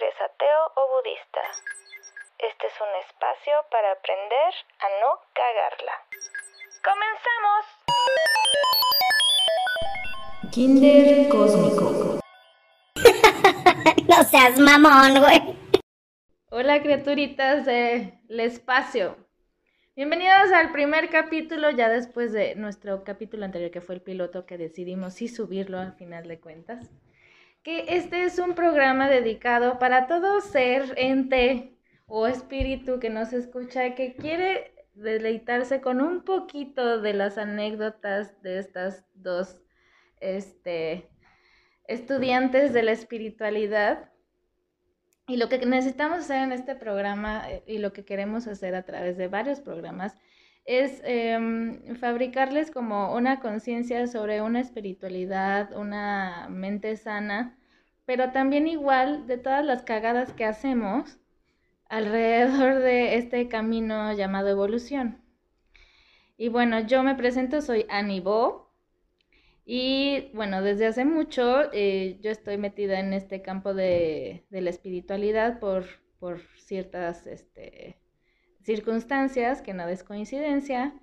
eres ateo o budista. Este es un espacio para aprender a no cagarla. ¡Comenzamos! Kinder Cósmico. no seas mamón, güey. Hola criaturitas del espacio. Bienvenidos al primer capítulo, ya después de nuestro capítulo anterior que fue el piloto que decidimos sí subirlo al final de cuentas. Que este es un programa dedicado para todo ser, ente o espíritu que nos escucha, que quiere deleitarse con un poquito de las anécdotas de estas dos este, estudiantes de la espiritualidad. Y lo que necesitamos hacer en este programa eh, y lo que queremos hacer a través de varios programas es em, fabricarles como una conciencia sobre una espiritualidad, una mente sana, pero también igual de todas las cagadas que hacemos alrededor de este camino llamado evolución. Y bueno, yo me presento, soy Annie Bo, y bueno, desde hace mucho eh, yo estoy metida en este campo de, la espiritualidad por, por ciertas este, circunstancias, que nada es coincidencia.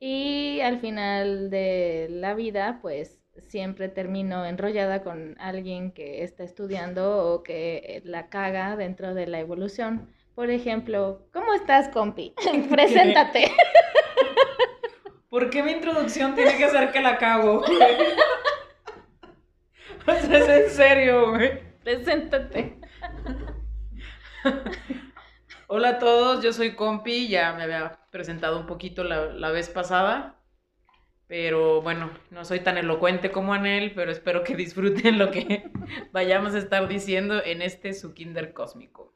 Y al final de la vida, pues siempre termino enrollada con alguien que está estudiando o que la caga dentro de la evolución. Por ejemplo, ¿cómo estás, compi? Preséntate. ¿Por qué mi introducción tiene que ser que la cago? o sea, es en serio, güey. Preséntate. Hola a todos, yo soy Compi, ya me había presentado un poquito la, vez pasada, pero bueno, no soy tan elocuente como Anel, pero espero que disfruten lo que vayamos a estar diciendo en este su kinder cósmico.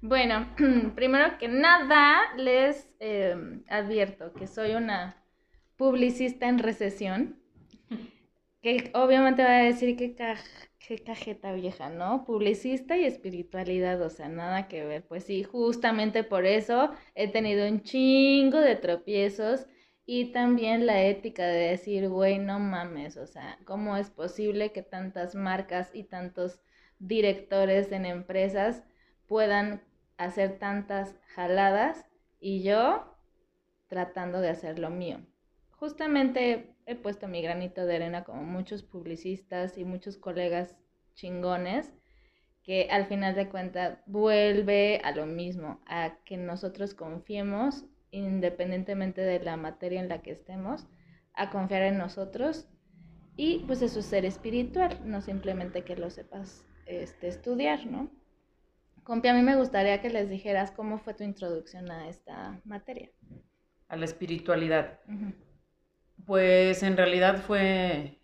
Bueno, primero que nada les em, advierto que soy una publicista en recesión, que obviamente va a decir que, cajeta vieja, ¿no? Publicista y espiritualidad, o sea, nada que ver. Pues sí, justamente por eso he tenido un chingo de tropiezos y también la ética de decir, güey, no mames, o sea, ¿cómo es posible que tantas marcas y tantos directores en empresas puedan hacer tantas jaladas y yo tratando de hacer lo mío. Justamente he puesto mi granito de arena como muchos publicistas y muchos colegas chingones que al final de cuentas vuelve a lo mismo, a que nosotros confiemos independientemente de la materia en la que estemos, a confiar en nosotros y pues eso es ser espiritual, no simplemente que lo sepas este, estudiar, ¿no? Compi, a mí me gustaría que les dijeras cómo fue tu introducción a esta materia. A la espiritualidad. Pues en realidad fue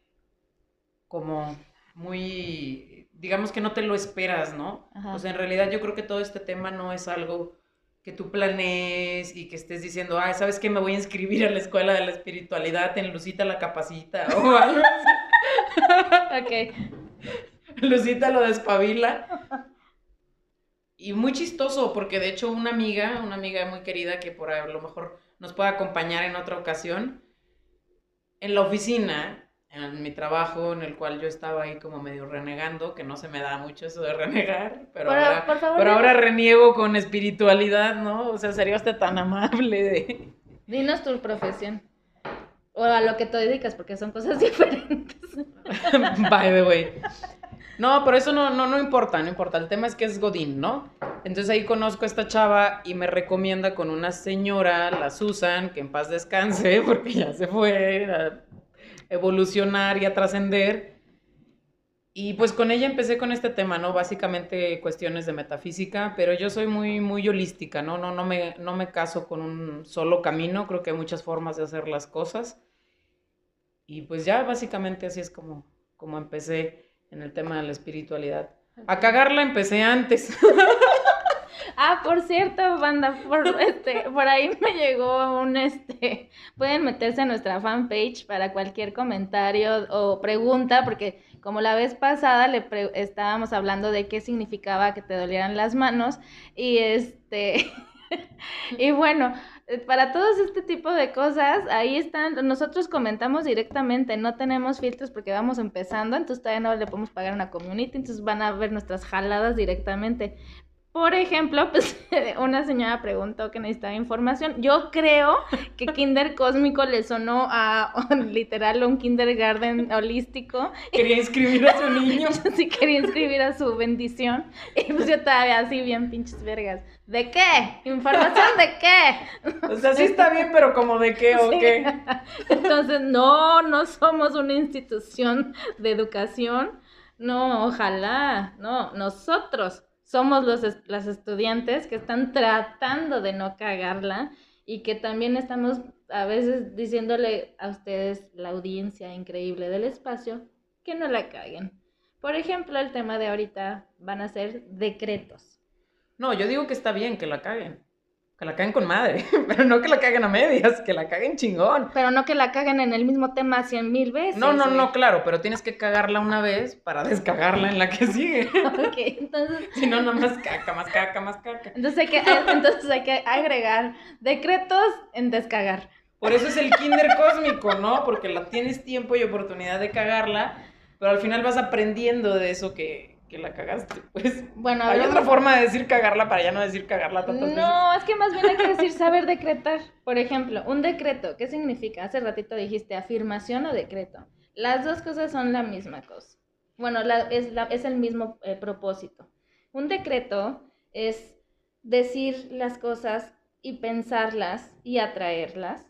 como muy, digamos que no te lo esperas, ¿no? Pues en realidad yo creo que todo este tema no es algo que tú planees y que estés diciendo, ay, ¿sabes qué? Me voy a inscribir a la escuela de la espiritualidad en Lucita la capacita o algo así. ok. Lucita lo despabila. Y muy chistoso, porque de hecho una amiga, una amiga muy querida que por a lo mejor nos puede acompañar en otra ocasión, en la oficina, en mi trabajo, en el cual yo estaba ahí como medio renegando, que no se me da mucho eso de renegar, pero, ahora, pero ahora reniego con espiritualidad, ¿no? O sea, sería usted tan amable de... Dinos tu profesión. O a lo que te dedicas, porque son cosas diferentes. By the way. No, pero eso no, no, no importa, no importa. El tema es que es Godín, ¿no? Entonces ahí conozco a esta chava y me recomienda con una señora, la Susan, que en paz descanse, porque ya se fue evolucionar y a trascender. Y pues con ella empecé con este tema, ¿no? Básicamente cuestiones de metafísica, pero yo soy muy, muy holística, ¿no? No, no, me, no me caso con un solo camino, creo que hay muchas formas de hacer las cosas. Y pues ya básicamente así es como, como empecé en el tema de la espiritualidad. A cagarla empecé antes. Ah, por cierto, banda, por, este, por ahí me llegó un, este, pueden meterse a nuestra fanpage para cualquier comentario o pregunta, porque como la vez pasada le estábamos hablando de qué significaba que te dolieran las manos y este, y bueno, para todos este tipo de cosas, ahí están, nosotros comentamos directamente, no tenemos filtros porque vamos empezando, entonces todavía no le podemos pagar una community, entonces van a ver nuestras jaladas directamente. Por ejemplo, pues una señora preguntó que necesitaba información. Yo creo que Kinder Cósmico le sonó a, literal un kindergarten holístico. Quería inscribir a su niño. sí, quería inscribir a su bendición. Y pues yo todavía así bien pinches vergas. ¿De qué? ¿Información de qué? O sea, sí está bien, pero como de qué o qué. Entonces, no, no somos una institución de educación. No, ojalá. No, nosotros somos los, las estudiantes que están tratando de no cagarla y que también estamos a veces diciéndole a ustedes, la audiencia increíble del espacio, que no la caguen. Por ejemplo, el tema de ahorita van a ser decretos. No, yo digo que está bien que la caguen. Que la caguen con madre, pero no que la caguen a medias, que la caguen chingón. Pero no que la caguen en el mismo tema cien mil veces. No, no, no, claro, pero tienes que cagarla una vez para descagarla en la que sigue. ok, entonces... Si no, no más caca, más caca, más caca. Entonces hay que, eh, entonces hay que agregar decretos en descagar. Por eso es el kinder cósmico, ¿no? Porque la tienes tiempo y oportunidad de cagarla, pero al final vas aprendiendo de eso que, que la cagaste, pues. Bueno, hay otra forma de decir cagarla para ya no decir cagarla tantas no, veces. No, es que más bien hay que decir saber decretar. Por ejemplo, un decreto, ¿qué significa? Hace ratito dijiste afirmación o decreto. Las dos cosas son la misma cosa. Bueno, es, es, el mismo eh, propósito. Un decreto es decir las cosas y pensarlas y atraerlas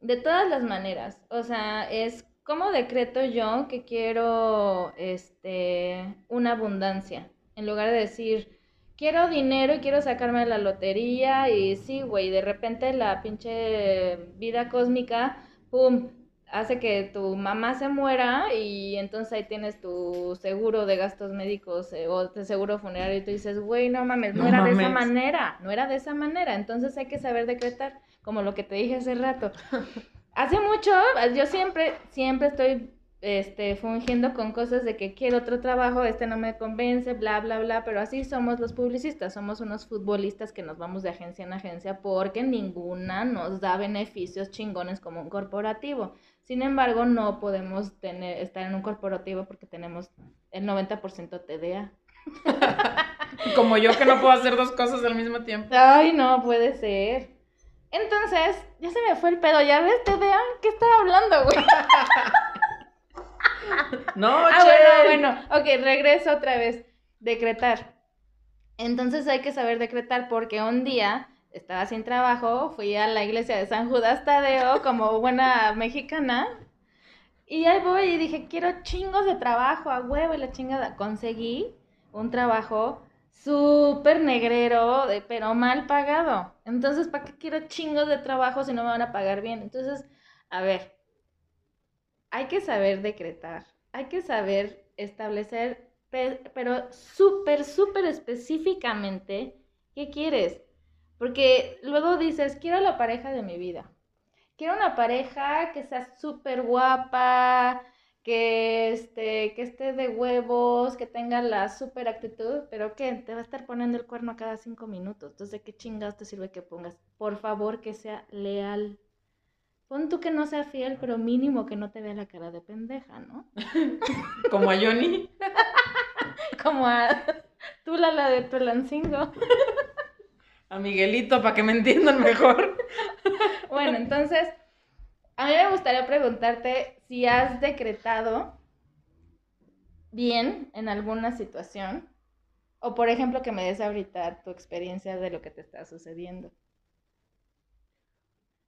de todas las maneras. O sea, es ¿Cómo decreto yo que quiero este, una abundancia? En lugar de decir, quiero dinero y quiero sacarme la lotería y sí, güey, de repente la pinche vida cósmica, ¡pum!, hace que tu mamá se muera y entonces ahí tienes tu seguro de gastos médicos eh, o tu seguro funerario y tú dices, güey, no mames, no, era de esa manera, no era de esa manera, entonces hay que saber decretar, como lo que te dije hace rato. hace mucho, yo siempre, siempre estoy este, fungiendo con cosas de que quiero otro trabajo, este no me convence, bla, bla, bla, pero así somos los publicistas, somos unos futbolistas que nos vamos de agencia en agencia porque ninguna nos da beneficios chingones como un corporativo. Sin embargo, no podemos tener, estar en un corporativo porque tenemos el 90% TDA. como yo que no puedo hacer dos cosas al mismo tiempo. Ay, no puede ser. Entonces, ya se me fue el pedo, ya ves, te vean qué estaba hablando, güey. no, Ah, bueno, bueno, ok, regreso otra vez. Decretar. Entonces hay que saber decretar porque un día estaba sin trabajo, fui a la iglesia de San Judas Tadeo como buena mexicana. Y ahí voy y dije, quiero chingos de trabajo, a huevo y la chingada. Conseguí un trabajo súper negrero, pero mal pagado. Entonces, ¿para qué quiero chingos de trabajo si no me van a pagar bien? Entonces, a ver, hay que saber decretar, hay que saber establecer, pero súper, súper específicamente, ¿qué quieres? Porque luego dices, quiero la pareja de mi vida. Quiero una pareja que sea súper guapa, que, este, que esté de huevos, que tenga la super actitud, pero que te va a estar poniendo el cuerno cada cinco minutos. Entonces, ¿de qué chingados te sirve que pongas? Por favor, que sea leal. Pon tú que no sea fiel, pero mínimo que no te vea la cara de pendeja, ¿no? Como a Johnny. Como a tú la, la de Tulancingo. a Miguelito, para que me entiendan mejor. bueno, entonces, a mí me gustaría preguntarte si has decretado bien en alguna situación o por ejemplo que me des ahorita tu experiencia de lo que te está sucediendo.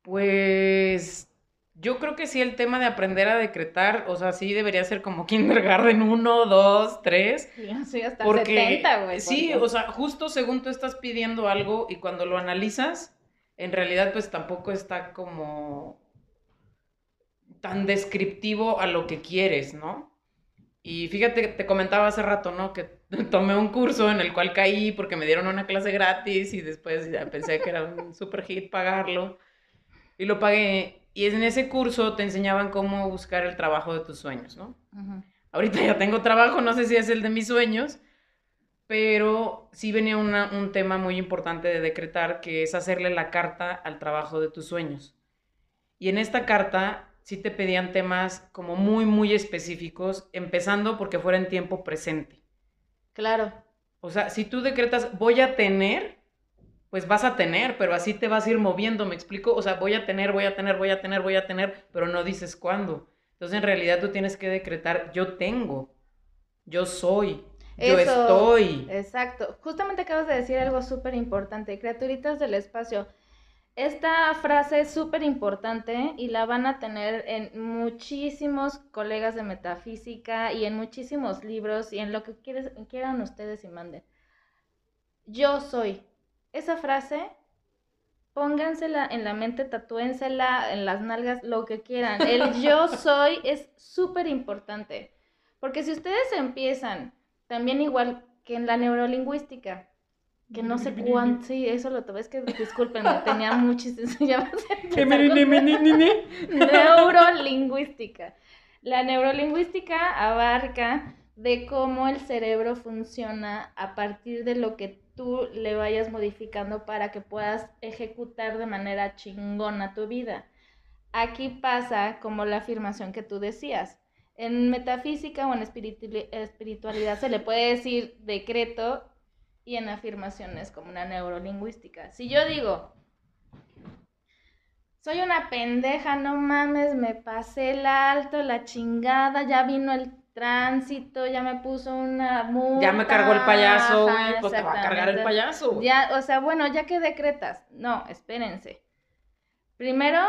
Pues yo creo que sí el tema de aprender a decretar, o sea, sí debería ser como kindergarten 1, 2, 3. Sí, hasta porque, 70, güey. Sí, o sea, justo según tú estás pidiendo algo y cuando lo analizas, en realidad pues tampoco está como tan descriptivo a lo que quieres, ¿no? Y fíjate, te comentaba hace rato, ¿no? Que tomé un curso en el cual caí porque me dieron una clase gratis y después ya pensé que era un super hit pagarlo. Y lo pagué. Y en ese curso te enseñaban cómo buscar el trabajo de tus sueños, ¿no? Ahorita ya tengo trabajo, no sé si es el de mis sueños, pero sí venía un tema muy importante de decretar, que es hacerle la carta al trabajo de tus sueños. Y en esta carta sí te pedían temas como muy, muy específicos, empezando porque fuera en tiempo presente. Claro. O sea, si tú decretas voy a tener, pues vas a tener, pero así te vas a ir moviendo, ¿me explico? O sea, voy a tener, voy a tener, voy a tener, voy a tener, pero no dices cuándo. Entonces, en realidad tú tienes que decretar yo tengo, yo soy, yo estoy. Exacto. Justamente acabas de decir algo súper importante, criaturitas del espacio. Esta frase es súper importante y la van a tener en muchísimos colegas de metafísica y en muchísimos libros y en lo que quieran ustedes y manden. Yo soy. Esa frase, póngansela en la mente, tatúensela en las nalgas, lo que quieran. El yo soy es súper importante. Porque si ustedes empiezan, también igual que en la neurolingüística, que no sé cuánto, sí, eso lo tuve, es que disculpen, tenía muchísimo, ya Neurolingüística. La neurolingüística abarca de cómo el cerebro funciona a partir de lo que tú le vayas modificando para que puedas ejecutar de manera chingona tu vida. Aquí pasa como la afirmación que tú decías. En metafísica o en espiritualidad se le puede decir decreto y en afirmaciones como una neurolingüística. Si yo digo, soy una pendeja, no mames, me pasé el alto, la chingada, ya vino el tránsito, ya me puso una multa. Ya me cargó el payaso, güey, pues te va a cargar el payaso. Ya, o sea, bueno, ya que decretas. No, espérense. Primero,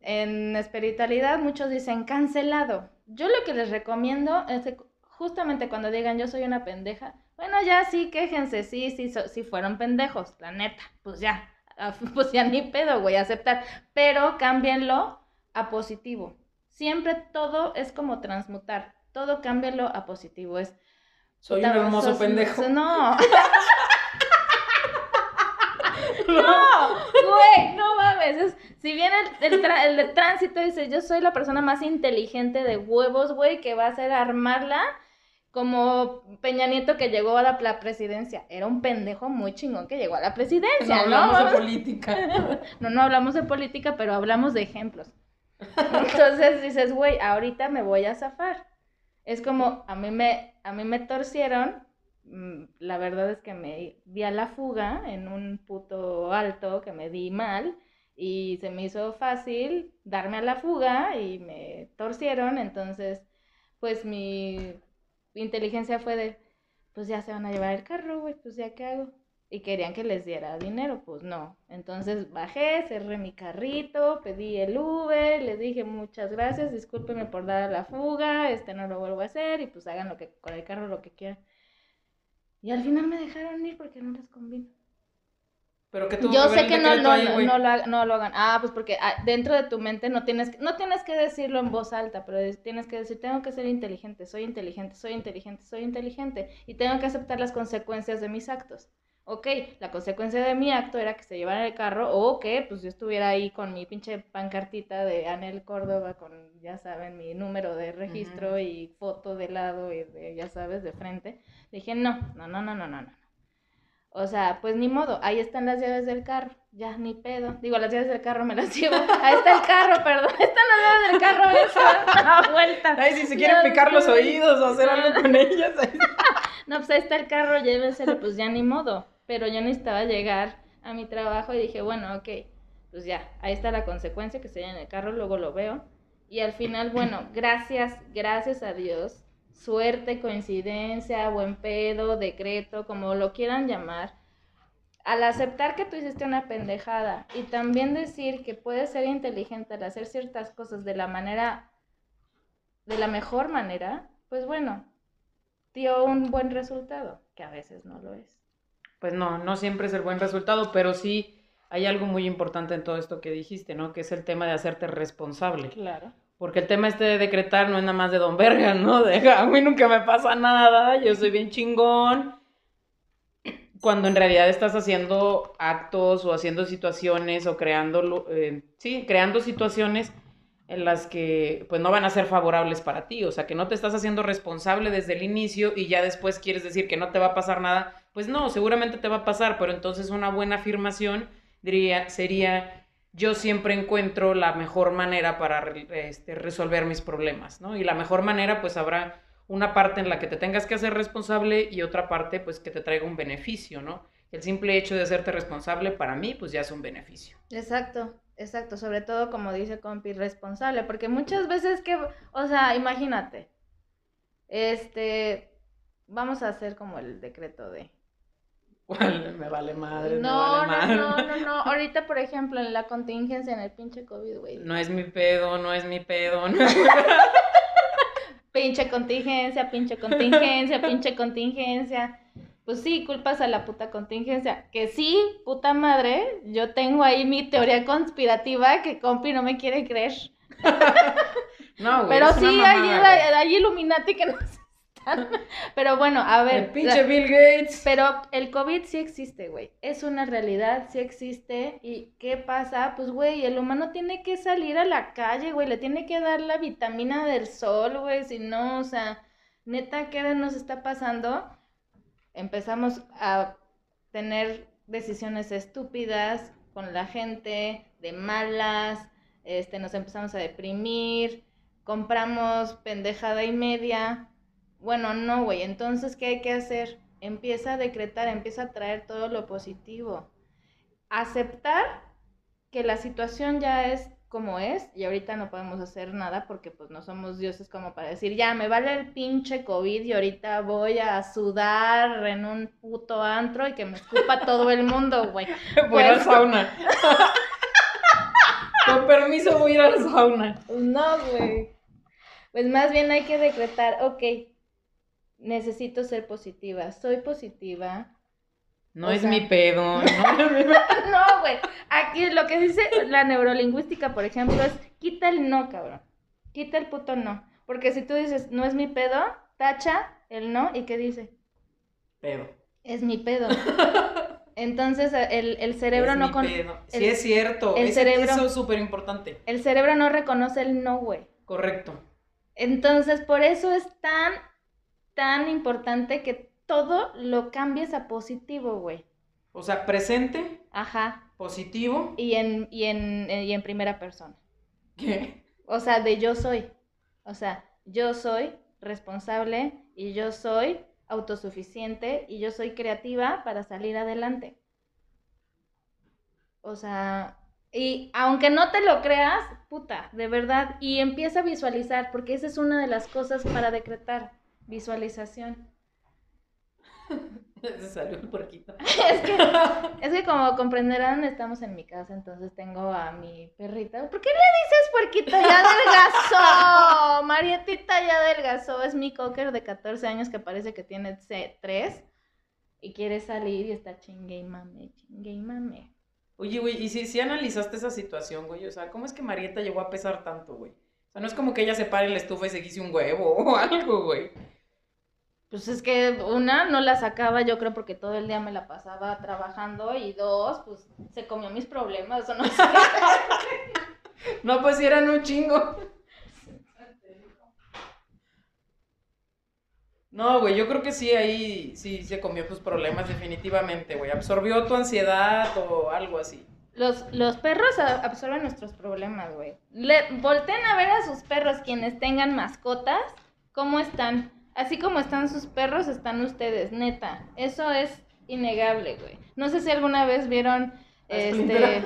en espiritualidad muchos dicen cancelado. Yo lo que les recomiendo es que justamente cuando digan yo soy una pendeja, bueno, ya sí, quéjense, sí, sí, sí fueron pendejos, la neta, pues ya, ah, pues ya ni pedo, güey, aceptar, pero cámbienlo a positivo. Siempre todo es como transmutar, todo cámbienlo a positivo, es... Soy un hermoso pendejo. No. no, güey, no mames. si bien el, el, el, tránsito dice, yo soy la persona más inteligente de huevos, güey, que va a hacer armarla, como Peña Nieto que llegó a la, presidencia. Era un pendejo muy chingón que llegó a la presidencia, ¿no? hablamos de política. no, no hablamos de política, pero hablamos de ejemplos. Entonces dices, güey, ahorita me voy a zafar. Es como, a mí me, a mí me torcieron, mm, la verdad es que me di a la fuga en un puto alto que me di mal y se me hizo fácil darme a la fuga y me torcieron, entonces pues mi inteligencia fue de, pues ya se van a llevar el carro, güey, pues ya qué hago. Y querían que les diera dinero, pues no. Entonces bajé, cerré mi carrito, pedí el Uber, les dije muchas gracias, discúlpenme por dar la fuga, este no lo vuelvo a hacer y pues hagan lo que con el carro lo que quieran. Y al final me dejaron ir porque no les convino. Pero que tú Yo sé que no, no, no, lo, no, lo, hagan. Ah, pues porque ah, dentro de tu mente no tienes, que, no tienes que decirlo en voz alta, pero tienes que decir, tengo que ser inteligente, soy inteligente, soy inteligente, soy inteligente, y tengo que aceptar las consecuencias de mis actos. Ok, la consecuencia de mi acto era que se llevara el carro, o que pues yo estuviera ahí con mi pinche pancartita de Anel Córdoba, con, ya saben, mi número de registro y foto de lado y de, ya sabes, de frente. Dije, no, no, no, no, no, no, no. O sea, pues ni modo, ahí están las llaves del carro, ya ni pedo. Digo, las llaves del carro me las llevo. Ahí está el carro, perdón, están las llaves del carro, esa, a vuelta. Ay, si se quieren picar los oídos o hacer algo con ellas. no, pues ahí está el carro, llévenselo, pues ya ni modo. Pero yo necesitaba llegar a mi trabajo y dije, bueno, ok, pues ya, ahí está la consecuencia que se en el carro, luego lo veo. Y al final, bueno, gracias, gracias a Dios, suerte, coincidencia, buen pedo, decreto, como lo quieran llamar, al aceptar que tú hiciste una pendejada y también decir que puedes ser inteligente al hacer ciertas cosas de la manera, de la mejor manera, pues bueno, dio un buen resultado, que a veces no lo es. Pues no, no siempre es el buen resultado, pero sí hay algo muy importante en todo esto que dijiste, ¿no? Que es el tema de hacerte responsable. Claro. Porque el tema este de decretar no es nada más de Don Verga, ¿no? De a mí nunca me pasa nada, yo soy bien chingón. Cuando en realidad estás haciendo actos o haciendo situaciones o creando, eh, sí, creando situaciones en las que pues no van a ser favorables para ti, o sea, que no te estás haciendo responsable desde el inicio y ya después quieres decir que no te va a pasar nada, pues no, seguramente te va a pasar, pero entonces una buena afirmación diría, sería, yo siempre encuentro la mejor manera para este, resolver mis problemas, ¿no? Y la mejor manera pues habrá una parte en la que te tengas que hacer responsable y otra parte pues que te traiga un beneficio, ¿no? El simple hecho de hacerte responsable para mí pues ya es un beneficio. Exacto. Exacto, sobre todo como dice compi, responsable, porque muchas veces que, o sea, imagínate, este, vamos a hacer como el decreto de... me vale madre, no, me vale no, no, no, no, ahorita por ejemplo en la contingencia en el pinche COVID, güey. No es mi pedo, no es mi pedo, no pinche contingencia, pinche contingencia, pinche contingencia pues sí, culpas a la puta contingencia. Que sí, puta madre, yo tengo ahí mi teoría conspirativa que compi no me quiere creer. no, güey. Pero sí, hay, hay, Illuminati que no Pero bueno, a ver. El pinche Bill Gates. Pero el COVID sí existe, güey. Es una realidad, sí existe. ¿Y qué pasa? Pues, güey, el humano tiene que salir a la calle, güey. Le tiene que dar la vitamina del sol, güey. Si no, o sea, neta, ¿qué nos está pasando? empezamos a tener decisiones estúpidas con la gente, de malas, este, nos empezamos a deprimir, compramos pendejada y media. Bueno, no, güey, entonces, ¿qué hay que hacer? Empieza a decretar, empieza a traer todo lo positivo. Aceptar que la situación ya es como es y ahorita no podemos hacer nada porque pues no somos dioses como para decir, ya me vale el pinche COVID y ahorita voy a sudar en un puto antro y que me escupa todo el mundo, güey. Voy al pues, sauna. Con permiso voy a ir al sauna. No, güey. Pues más bien hay que decretar, ok, necesito ser positiva, soy positiva, no es mi pedo, no, güey. Aquí lo que dice la neurolingüística, por ejemplo, es quita el no, cabrón. Quita el puto no. Porque si tú dices, no es mi pedo, tacha el no y ¿qué dice? Pedo. Es mi pedo. Entonces el, cerebro es no con... sí, es cierto. El cerebro, eso es súper importante. El cerebro no reconoce el no, güey. Correcto. Entonces, por eso es tan, tan importante que todo lo cambies a positivo, güey. O sea, presente. Ajá. Positivo. Y en, y en, y en primera persona. ¿Qué? O sea, de yo soy. O sea, yo soy responsable y yo soy autosuficiente y yo soy creativa para salir adelante. O sea, y aunque no te lo creas, puta, de verdad, y empieza a visualizar, porque esa es una de las cosas para decretar, visualización. Se salió el puerquito. es, que, es que como comprenderán, estamos en mi casa, entonces tengo a mi perrita. ¿Por qué le dices puerquito? Ya adelgazó. Marietita ya adelgazó. Es mi cocker de 14 años que parece que tiene 3 y quiere salir y está chingue y mame, chingue y mame. Oye, güey, ¿y si, si analizaste esa situación, güey? O sea, ¿cómo es que Marieta llegó a pesar tanto, güey? O sea, no es como que ella se pare en la estufa y se quise un huevo o algo, güey. Pues es que una, no la sacaba yo creo porque todo el día me la pasaba trabajando y dos, pues se comió mis problemas, o no sé. no, pues si eran un chingo. No, güey, yo creo que sí, ahí sí se comió tus problemas definitivamente, güey. Absorbió tu ansiedad o algo así. Los, los perros absorben nuestros problemas, güey. volten a ver a sus perros quienes tengan mascotas, cómo están Así como están sus perros, están ustedes, neta. Eso es innegable, güey. No sé si alguna vez vieron este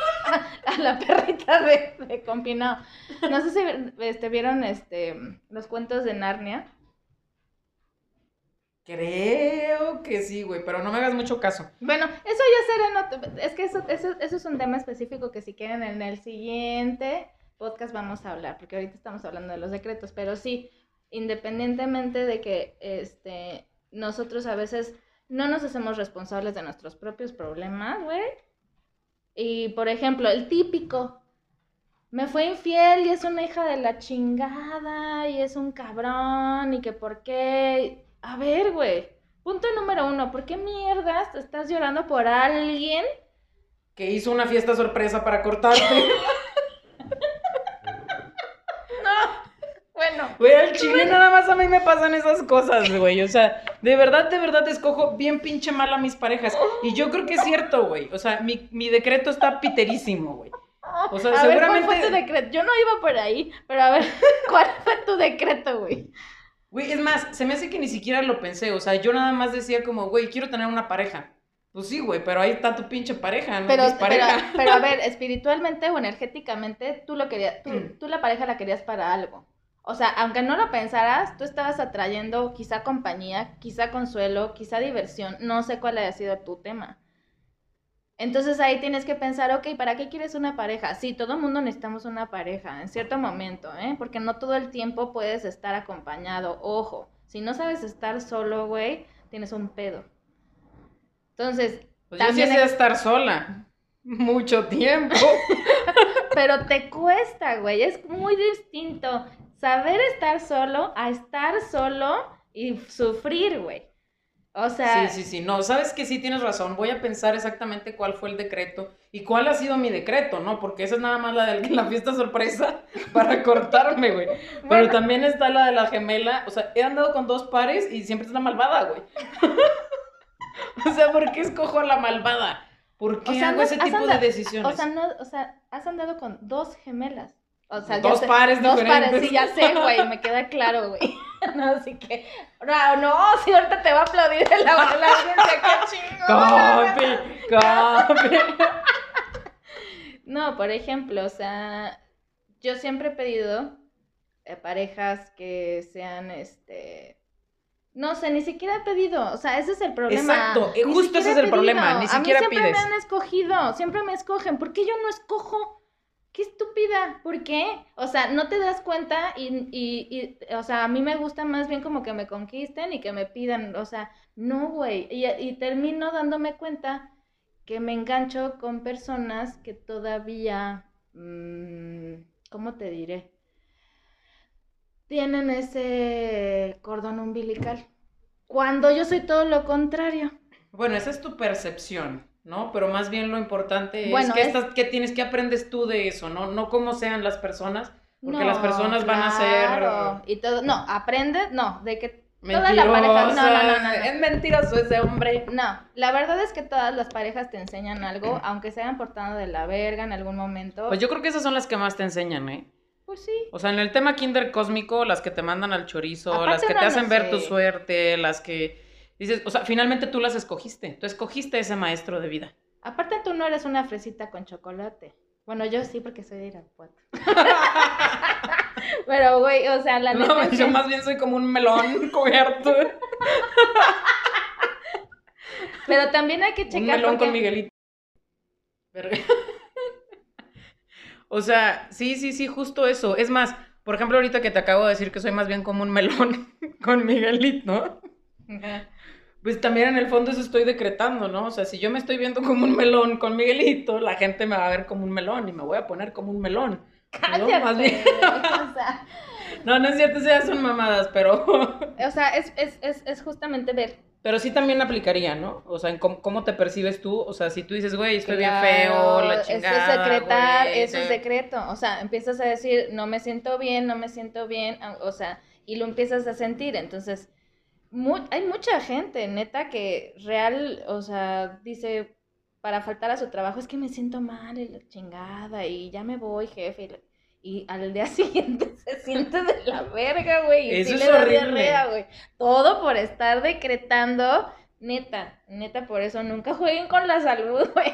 a la perrita de, de Compinado. No sé si este, vieron este los cuentos de Narnia. Creo que sí, güey, pero no me hagas mucho caso. Bueno, eso ya será, es que eso, eso, eso es un tema específico que si quieren en el siguiente podcast vamos a hablar, porque ahorita estamos hablando de los decretos, pero sí, independientemente de que este, nosotros a veces no nos hacemos responsables de nuestros propios problemas, güey. Y por ejemplo, el típico, me fue infiel y es una hija de la chingada y es un cabrón y que por qué... A ver, güey. Punto número uno, ¿por qué mierdas estás llorando por alguien? Que hizo una fiesta sorpresa para cortarte. chile nada más a mí me pasan esas cosas, güey. O sea, de verdad, de verdad escojo bien pinche mal a mis parejas. Y yo creo que es cierto, güey. O sea, mi, mi decreto está piterísimo, güey. O sea, A ver, seguramente. ¿cuál fue tu decreto? Yo no iba por ahí, pero a ver, ¿cuál fue tu decreto, güey? Güey, es más, se me hace que ni siquiera lo pensé. O sea, yo nada más decía como, güey, quiero tener una pareja. Pues sí, güey, pero ahí está tu pinche pareja, ¿no? Pero, pero, pareja. pero a ver, espiritualmente o energéticamente, tú lo querías, tú, Mm. tú la pareja la querías para algo. O sea, aunque no lo pensaras, tú estabas atrayendo quizá compañía, quizá consuelo, quizá diversión, no sé cuál haya sido tu tema. Entonces ahí tienes que pensar, ok, ¿para qué quieres una pareja? Sí, todo el mundo necesitamos una pareja en cierto momento, ¿eh? Porque no todo el tiempo puedes estar acompañado. Ojo, si no sabes estar solo, güey, tienes un pedo. Entonces, Pues yo sí también hay- estar sola. Mucho tiempo. Pero te cuesta, güey. Es muy distinto saber estar solo a estar solo y sufrir, güey. O sea, Sí, sí, sí. No, sabes que sí tienes razón. Voy a pensar exactamente cuál fue el decreto y cuál ha sido mi decreto, ¿no? Porque esa es nada más la de la fiesta sorpresa para cortarme, güey. Pero también está la de la gemela. O sea, he andado con dos pares y siempre es la malvada, güey. o sea, ¿por qué escojo a la malvada? ¿Por qué O sea, hago no- ese tipo andado- de decisiones? o sea, no, o sea, has andado con dos gemelas. O sea, ya Dos sé- pares Dos pares, diferentes. sí, ya sé, güey, me queda claro, güey. No, así que, no, no, si ahorita te va a aplaudir en la, la audiencia, qué chingón. Copy, copy. No, por ejemplo, o sea, yo siempre he pedido eh, parejas que sean, este, no sé, ni siquiera he pedido, o sea, ese es el problema. Exacto, eh, Ni justo ese es el problema, ni A siquiera mí siempre pides. me han escogido, siempre me escogen, ¿por qué yo no escojo? Qué estúpida, ¿por qué? O sea, no te das cuenta y, y, y, o sea, a mí me gusta más bien como que me conquisten y que me pidan, o sea, no, güey, y, termino dándome cuenta que me engancho con personas que todavía, mm, ¿cómo te diré? Tienen ese cordón umbilical. Cuando yo soy todo lo contrario. Bueno, esa es tu percepción, ¿no? Pero más bien lo importante es Bueno, que, es- estás, que tienes que aprendes tú de eso, ¿no? No cómo sean las personas, porque las personas van a ser. Y todo, no, aprendes, no, de que toda la pareja, mentirosas. no, no, no, no. Es mentiroso ese hombre. No, la verdad es que todas las parejas te enseñan algo, aunque se hayan portado de la verga en algún momento. Pues yo creo que esas son las que más te enseñan, ¿eh? Pues sí. O sea, en el tema kinder cósmico, las que te mandan al chorizo, Aparte las que te hacen ver tu suerte, las que dices, o sea, finalmente tú las escogiste, tú escogiste ese maestro de vida. Aparte tú no eres una fresita con chocolate. Bueno, yo sí porque soy de Irapuato. Pero, güey, o sea, la neta No, es yo que- más bien soy como un melón cubierto. Pero también hay que Un checar melón porque- con Miguelito. Verga. o sea, sí, sí, sí, justo eso. Es más, por ejemplo, ahorita que te acabo de decir que soy más bien como un melón con Miguelito, pues también en el fondo eso estoy decretando, ¿no? O sea, si yo me estoy viendo como un melón con Miguelito, la gente me va a ver como un melón y me voy a poner como un melón. ¿no? Cállate, Más bien- o sea, No, no es cierto, son mamadas, pero, o sea, es, es, es, es justamente ver. pero sí también aplicaría, ¿no? O sea, en cómo, cómo te percibes tú. O sea, si tú dices, güey, estoy bien feo, la eso chingada. es secretar, güey, eso es te- secreto. O sea, empiezas a decir, no me siento bien, no me siento bien, a- o sea, y lo empiezas a sentir. Entonces, mu- hay mucha gente, neta, que real, o sea, dice, para faltar a su trabajo, es que me siento mal y la chingada, y ya me voy, jefe. y al día siguiente se siente de la verga, güey. Y Eso sí es le da horrible. diarrea, güey. Todo por estar decretando. Neta, neta, por eso nunca jueguen con la salud, güey.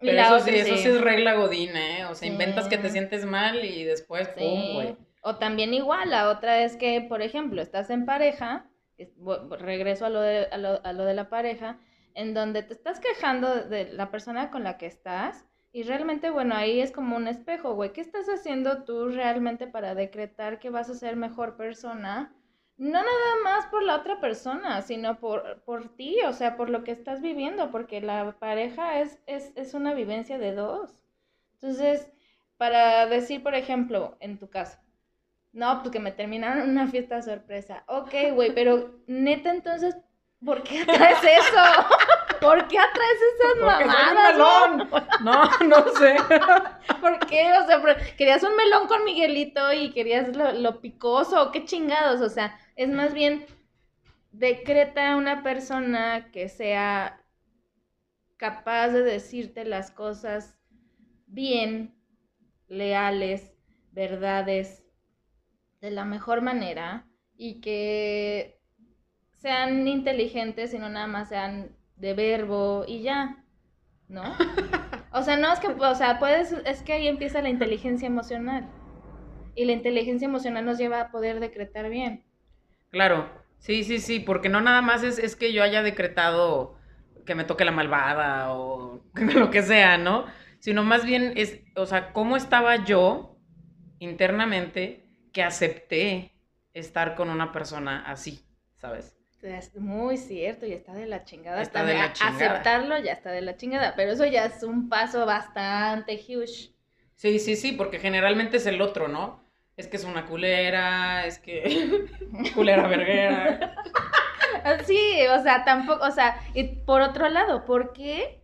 Pero la eso otra, sí, eso sí es regla godina, ¿eh? O sea, Sí. inventas que te sientes mal y después, pum, güey. O también igual, la otra es que, por ejemplo, estás en pareja, regreso a lo, de, a, lo, a lo de la pareja, en donde te estás quejando de la persona con la que estás y realmente, bueno, ahí es como un espejo, güey. ¿Qué estás haciendo tú realmente para decretar que vas a ser mejor persona? No nada más por la otra persona, sino por, por ti, o sea, por lo que estás viviendo, porque la pareja es, es, es una vivencia de dos. Entonces, para decir, por ejemplo, en tu caso, no, pues que me terminaron una fiesta sorpresa. Ok, güey, pero neta, entonces, ¿por qué traes eso? ¿Por qué atraes esas Porque soy un mamadas? melón. No, no sé. ¿Por qué? O sea, querías un melón con Miguelito y querías lo, lo picoso, qué chingados. O sea, es más bien decreta una persona que sea capaz de decirte las cosas bien, leales, verdades, de la mejor manera y que sean inteligentes y no nada más sean de verbo y ya, ¿no? O sea, no es que, o sea, puedes, es que ahí empieza la inteligencia emocional. Y la inteligencia emocional nos lleva a poder decretar bien. Claro, sí, sí, sí, porque no nada más es, es que yo haya decretado que me toque la malvada o lo que sea, ¿no? Sino más bien es, o sea, cómo estaba yo internamente que acepté estar con una persona así, ¿sabes? Es muy cierto y está de la chingada. Está de la chingada. Aceptarlo ya está de la chingada, pero eso ya es un paso bastante huge. Sí, sí, sí, porque generalmente es el otro, ¿no? Es que es una culera, es que culera verguera. Sí, o sea, tampoco, o sea, y por otro lado, ¿por qué?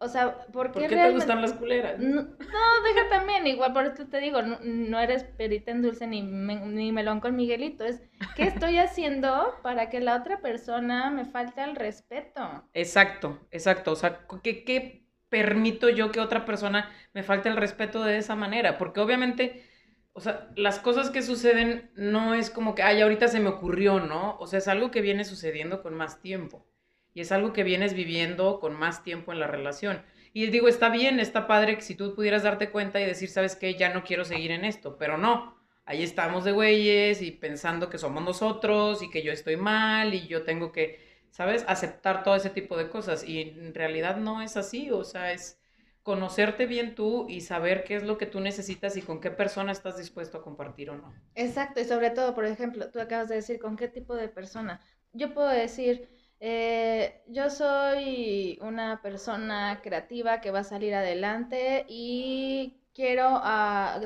O sea, ¿por qué, ¿Por qué te gustan las culeras? No, no, deja también, igual por esto te digo, no, no eres perita en dulce ni, me- ni melón con Miguelito, es ¿qué estoy haciendo para que la otra persona me falte al respeto? Exacto, exacto. O sea, ¿qué, qué permito yo que otra persona me falte el respeto de esa manera? Porque obviamente, o sea, las cosas que suceden no es como que, ay, ahorita se me ocurrió, ¿no? O sea, es algo que viene sucediendo con más tiempo. Y es algo que vienes viviendo con más tiempo en la relación. Y digo, está bien, está padre que si tú pudieras darte cuenta y decir, ¿sabes qué? Ya no quiero seguir en esto, pero no. Ahí estamos de güeyes y pensando que somos nosotros y que yo estoy mal y yo tengo que, ¿sabes? Aceptar todo ese tipo de cosas. Y en realidad no es así, o sea, es conocerte bien tú y saber qué es lo que tú necesitas y con qué persona estás dispuesto a compartir o no. Exacto, y sobre todo, por ejemplo, tú acabas de decir con qué tipo de persona. Yo puedo decir, eh, yo soy una persona creativa que va a salir adelante y quiero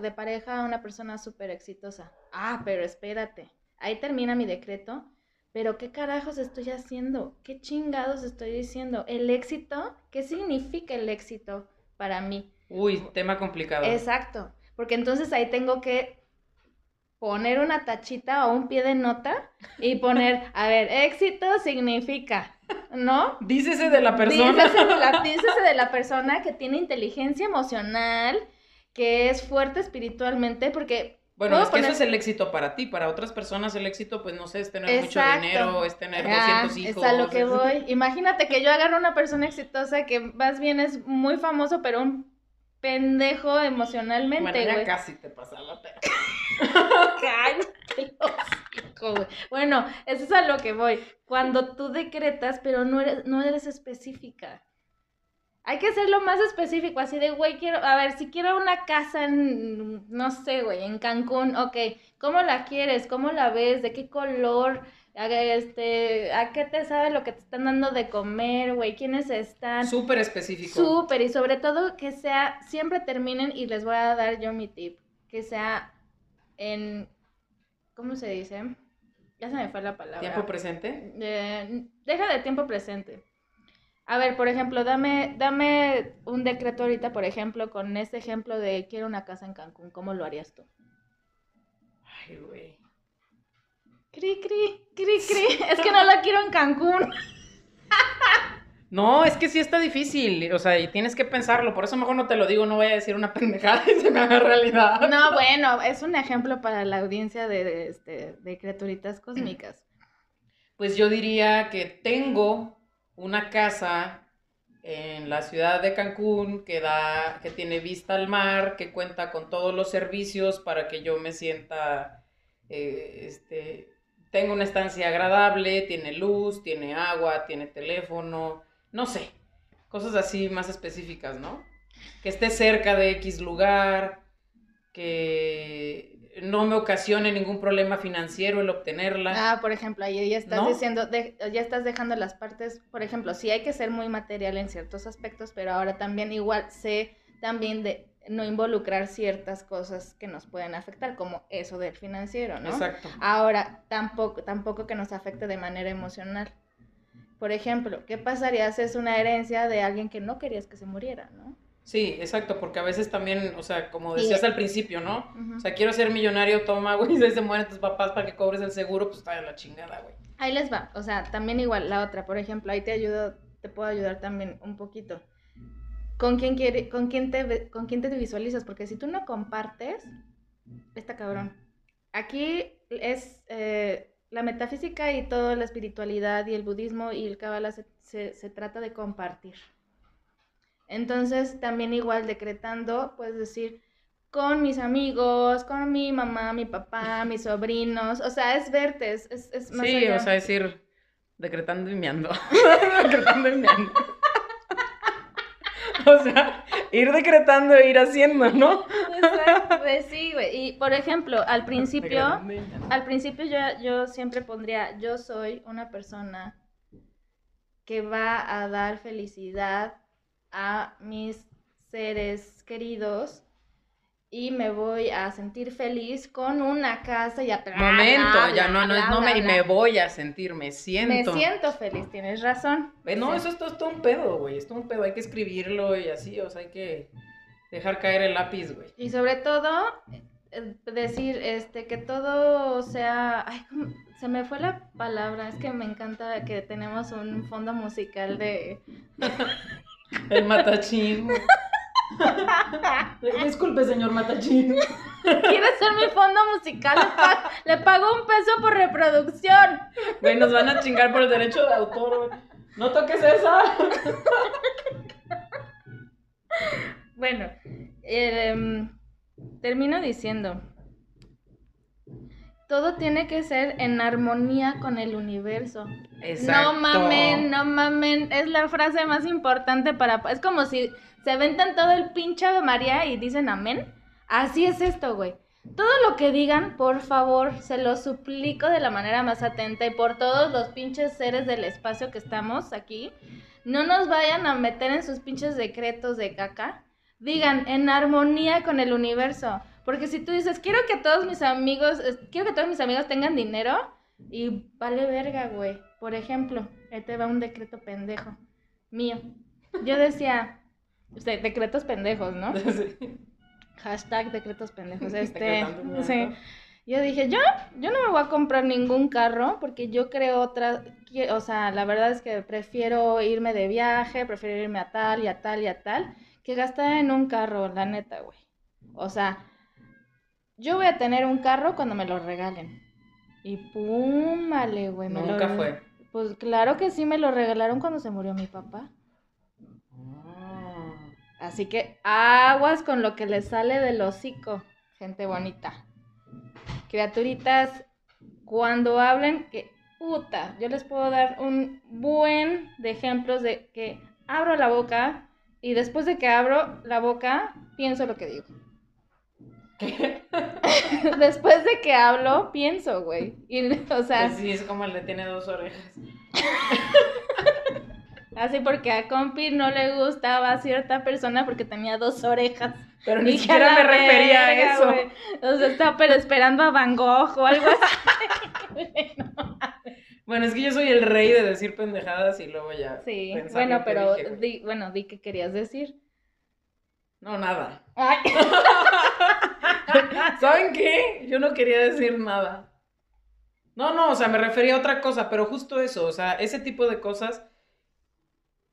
de pareja a una persona súper exitosa. Ah, pero espérate, ahí termina mi decreto. Pero ¿qué carajos estoy haciendo? ¿Qué chingados estoy diciendo? ¿El éxito? ¿Qué significa el éxito para mí? Uy, tema complicado. Exacto, porque entonces ahí tengo que poner una tachita o un pie de nota y poner, a ver, éxito significa, ¿no? Dícese de la persona. Dícese de la, dícese de la persona que tiene inteligencia emocional, que es fuerte espiritualmente, porque... Bueno, es que poner- eso es el éxito para ti. Para otras personas el éxito, pues no sé, es tener Exacto. mucho dinero, es tener Ah, 200 hijos. Es a lo que voy. Imagínate que yo agarro una persona exitosa que más bien es muy famoso, pero un pendejo emocionalmente, Bueno, ya güey. casi te pasa la pena. Cállate. Bueno, eso es a lo que voy. Cuando tú decretas, pero no eres, no eres específica. Hay que ser lo más específico, así de, güey, quiero, a ver, si quiero una casa en, no sé, güey, en Cancún, ok, ¿cómo la quieres? ¿Cómo la ves? ¿De qué color? A, este, ¿A qué te sabe lo que te están dando de comer, güey? ¿Quiénes están? Súper específico. Súper, y sobre todo que sea, siempre terminen, y les voy a dar yo mi tip, que sea en, ¿cómo se dice? Ya se me fue la palabra. Tiempo presente. Eh, deja de tiempo presente. A ver, por ejemplo, dame, dame un decreto ahorita, por ejemplo, con este ejemplo de quiero una casa en Cancún, ¿cómo lo harías tú? Ay, güey. Cri, cri, cri, cri. Es que no la quiero en Cancún. No, es que sí está difícil, o sea, y tienes que pensarlo, por eso mejor no te lo digo, no voy a decir una pendejada y se me haga realidad. No, bueno, es un ejemplo para la audiencia de, de, este, de criaturitas cósmicas. Pues yo diría que tengo una casa en la ciudad de Cancún que da, que tiene vista al mar, que cuenta con todos los servicios para que yo me sienta, eh, este, tengo una estancia agradable, tiene luz, tiene agua, tiene teléfono, no sé, cosas así más específicas, ¿no? Que esté cerca de X lugar, que no me ocasione ningún problema financiero el obtenerla. Ah, por ejemplo, ahí ya estás ¿No? diciendo, de- ya estás dejando las partes, por ejemplo, sí hay que ser muy material en ciertos aspectos, pero ahora también igual sé también de no involucrar ciertas cosas que nos pueden afectar, como eso del financiero, ¿no? Exacto. Ahora, tampoco, tampoco que nos afecte de manera emocional. Por ejemplo, ¿qué pasaría si es una herencia de alguien que no querías que se muriera, no? Sí, exacto, porque a veces también, o sea, como decías al principio, ¿no? O sea, quiero ser millonario, toma, güey, si se mueren tus papás para que cobres el seguro, pues está de la chingada, güey. Ahí les va, o sea, también igual la otra, por ejemplo, ahí te ayudo, te puedo ayudar también un poquito. ¿Con quién, quiere, con quién, te, con quién te visualizas? Porque si tú no compartes, está cabrón. Aquí es eh, la metafísica y toda la espiritualidad y el budismo y el Kabbalah se, se trata de compartir. Entonces, también igual decretando, puedes decir, con mis amigos, con mi mamá, mi papá, mis sobrinos, o sea, es verte, es, es, más Sí, o sea, decir, decretando y meando. decretando y meando. o sea, ir decretando e ir haciendo, ¿no? Pues sí, güey. Y, por ejemplo, al principio, al principio yo, yo siempre pondría, yo soy una persona que va a dar felicidad a mis seres queridos y me voy a sentir feliz con una casa y a Momento, ya no, no es no me, y me voy a sentir, me siento. Me siento feliz, tienes razón. Eh, no, eso es todo, un pedo, güey, es todo un pedo, hay que escribirlo y así, o sea, hay que dejar caer el lápiz, güey. Y sobre todo, eh, decir, este, que todo sea, ay, se me fue la palabra, es que me encanta que tenemos un fondo musical de... El matachín. Disculpe, señor Matachín. ¿Quiere ser mi fondo musical? Le, pago un peso por reproducción. Güey, nos van a chingar por el derecho de autor, No toques esa. Bueno, em, termino diciendo todo tiene que ser en armonía con el universo. Exacto. No mamen, no mamen. Es la frase más importante para. Es como si se aventan todo el pinche de María y dicen amén. Así es esto, güey. Todo lo que digan, por favor, se lo suplico de la manera más atenta y por todos los pinches seres del espacio que estamos aquí, no nos vayan a meter en sus pinches decretos de caca. Digan, en armonía con el universo. Porque si tú dices, quiero que todos mis amigos, quiero que todos mis amigos tengan dinero, y vale verga, güey. Por ejemplo, ahí te va un decreto pendejo mío. Yo decía, usted, decretos pendejos, ¿no? Hashtag decretos pendejos. Este, sí. Yo dije, yo, yo no me voy a comprar ningún carro porque yo creo otra, o sea, la verdad es que prefiero irme de viaje, prefiero irme a tal y a tal y a tal, que gastar en un carro, la neta, güey. O sea, yo voy a tener un carro cuando me lo regalen. Y pum, vale, güey. Nunca fue. Pues claro que sí, me lo regalaron cuando se murió mi papá. Así que aguas con lo que les sale del hocico, gente bonita. Criaturitas, cuando hablen, que puta, yo les puedo dar un buen de ejemplos de que abro la boca y después de que abro la boca, pienso lo que digo. Después de que hablo, pienso, güey. o sea. Pues sí, es como el de tiene dos orejas. Así porque a Compi no le gustaba a cierta persona porque tenía dos orejas. Pero ni siquiera me refería a eso. O sea, estaba pero esperando a Van Gogh o algo así. bueno, es que yo soy el rey de decir pendejadas y luego ya. Sí, bueno, pero di, bueno, di qué querías decir. No, nada. ¿Saben qué? Yo no quería decir nada. No, no, o sea, me refería a otra cosa, pero justo eso, o sea, ese tipo de cosas,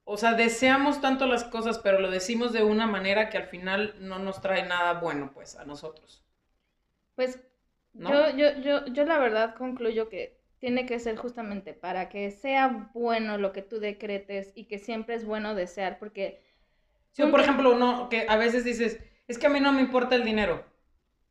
o sea, deseamos tanto las cosas, pero lo decimos de una manera que al final no nos trae nada bueno, pues, a nosotros. Pues, yo, yo, yo, yo la verdad concluyo que tiene que ser justamente para que sea bueno lo que tú decretes y que siempre es bueno desear, porque Sí, por ejemplo, uno que a veces dices, es que a mí no me importa el dinero.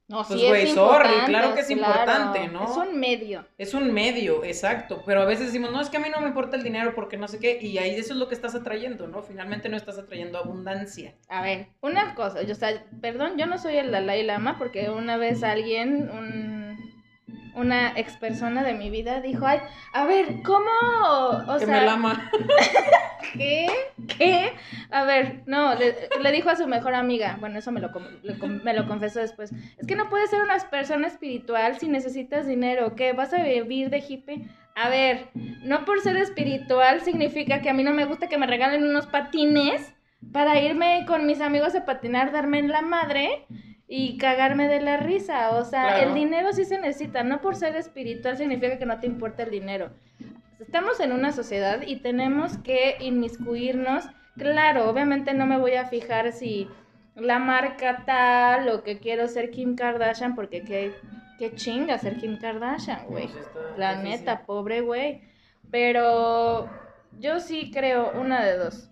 No, pues, sí güey, es sorry, claro que es importante, ¿no? Es un medio. Es un medio, exacto. Pero a veces decimos, no, es que a mí no me importa el dinero porque no sé qué. Y ahí eso es lo que estás atrayendo, ¿no? Finalmente no estás atrayendo abundancia. A ver, una cosa, yo, o sea, perdón, yo no soy el Dalai Lama porque una vez alguien, un, una ex persona de mi vida dijo, ay, a ver, ¿cómo? O que sea, me la ama. ¿Qué? ¿Qué? A ver, no, le, le dijo a su mejor amiga, bueno, eso me lo, me lo confesó después, es que no puedes ser una persona espiritual si necesitas dinero, ¿qué? ¿Vas a vivir de hippie? A ver, no por ser espiritual significa que a mí no me gusta que me regalen unos patines para irme con mis amigos a patinar, darme en la madre y cagarme de la risa. O sea, Claro. el dinero sí se necesita, no por ser espiritual significa que no te importa el dinero. Estamos en una sociedad y tenemos que inmiscuirnos. Claro, obviamente no me voy a fijar si la marca tal o que quiero ser Kim Kardashian porque qué, qué chinga ser Kim Kardashian, güey. La difícil. neta, pobre güey. Pero yo sí creo una de dos.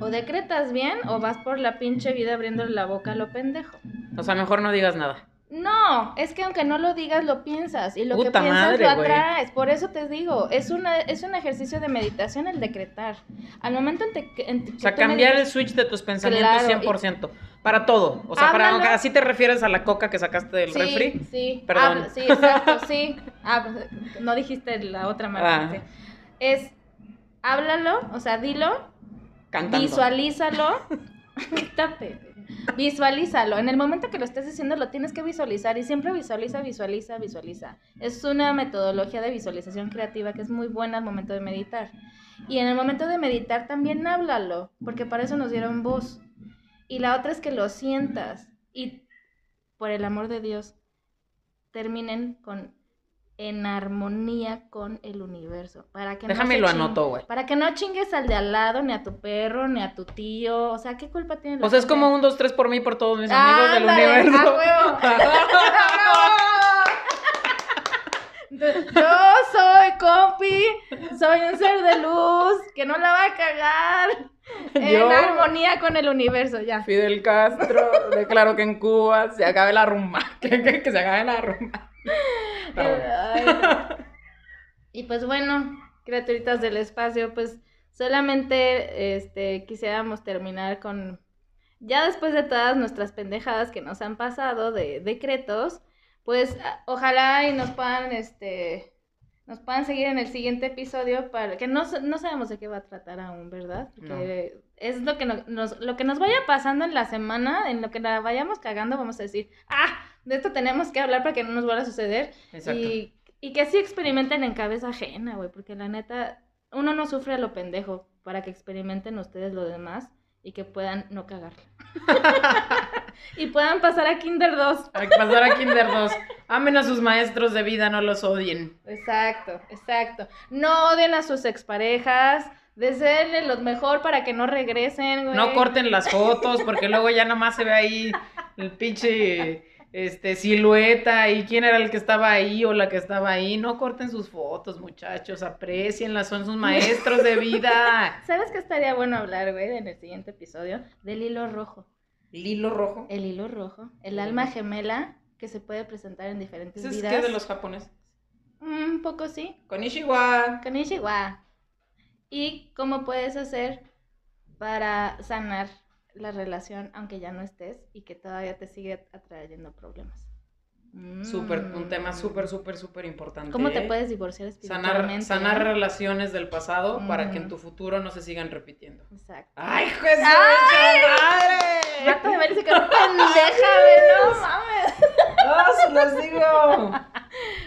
O decretas bien o vas por la pinche vida abriéndole la boca a lo pendejo. O sea, mejor no digas nada. No, es que aunque no lo digas, lo piensas. Y lo Puta que piensas madre, lo atraes. Por eso te digo, es, una, es un ejercicio de meditación el decretar. Al momento en, te- en O sea, cambiar el switch de tus pensamientos Claro, y- 100%. Para todo. O sea, para, Háblalo. así te refieres a la coca que sacaste del sí, refri. Sí, Perdón. habla- sí, exacto, sí. Ah, pues, no dijiste la otra marca. Ah. Es, háblalo, o sea, dilo, Cantando. Visualízalo. Visualízalo. En el momento que lo estés diciendo, lo tienes que visualizar. Y siempre visualiza, visualiza, visualiza. Es una metodología de visualización creativa que es muy buena al momento de meditar. Y en el momento de meditar también háblalo, porque para eso nos dieron voz. Y la otra es que lo sientas. Y por el amor de Dios, terminen con en armonía con el universo. Para que no Déjame se lo anoto, güey. para que no chingues al de al lado, ni a tu perro, ni a tu tío. O sea, ¿qué culpa tiene O sea, es como un 2, 3 por mí, por todos mis amigos del universo. ¡a huevo! Yo soy compi, soy un ser de luz que no la va a cagar. En armonía con el universo, ya. Fidel Castro, declaro que en Cuba se acabe la rumba. Que, que- que se acabe la rumba. Perdón. Ay, no. Y pues bueno, criaturitas del espacio, pues solamente este quisiéramos terminar con ya después de todas nuestras pendejadas que nos han pasado de decretos, pues ojalá y nos puedan este nos puedan seguir en el siguiente episodio para que no, no sabemos de qué va a tratar aún, ¿verdad? Porque es lo que no- nos lo que nos vaya pasando en la semana, en lo que la vayamos cagando, vamos a decir, ah, de esto tenemos que hablar para que no nos vuelva a suceder. Exacto. Y, y que sí experimenten en cabeza ajena, güey, porque la neta, uno no sufre a lo pendejo para que experimenten ustedes lo demás y que puedan no cagarla. y puedan pasar a Kinder 2. Hay que pasar a Kinder 2. Amen a sus maestros de vida, no los odien. Exacto, exacto. No odien a sus exparejas, deseenle lo mejor para que no regresen, güey. No corten las fotos porque luego ya nomás se ve ahí el pinche este, silueta y quién era el que estaba ahí o la que estaba ahí. No corten sus fotos, muchachos, aprecienlas, son sus maestros de vida. ¿Sabes qué estaría bueno hablar, güey, en el siguiente episodio? Del hilo rojo. El hilo rojo. El hilo rojo, el alma gemela que se puede presentar en diferentes ¿Ese es vidas. de los japoneses? Un poco sí. Konnichiwa. Konnichiwa. ¿Y cómo puedes hacer para sanar la relación aunque ya no estés y que todavía te sigue atrayendo problemas? Súper, un tema Mm. súper, súper, súper importante. ¿Cómo te puedes divorciar Sanar, espiritualmente? sanar eh? relaciones del pasado para que en tu futuro no se sigan repitiendo. Exacto. ¡Ay, Jesús! ¡Ay! madre! Marta de Mel se quedó pendeja, no mames. ¡Ah, se los digo!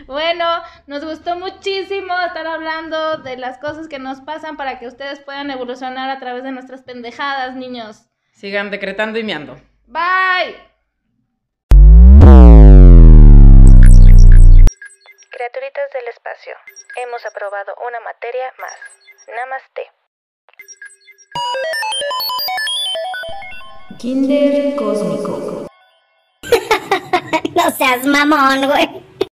Bueno, nos gustó muchísimo estar hablando de las cosas que nos pasan para que ustedes puedan evolucionar a través de nuestras pendejadas, niños. Sigan decretando y meando. Bye. Criaturitas del espacio, hemos aprobado una materia más. Namaste. Kinder Cósmico. No seas mamón, güey.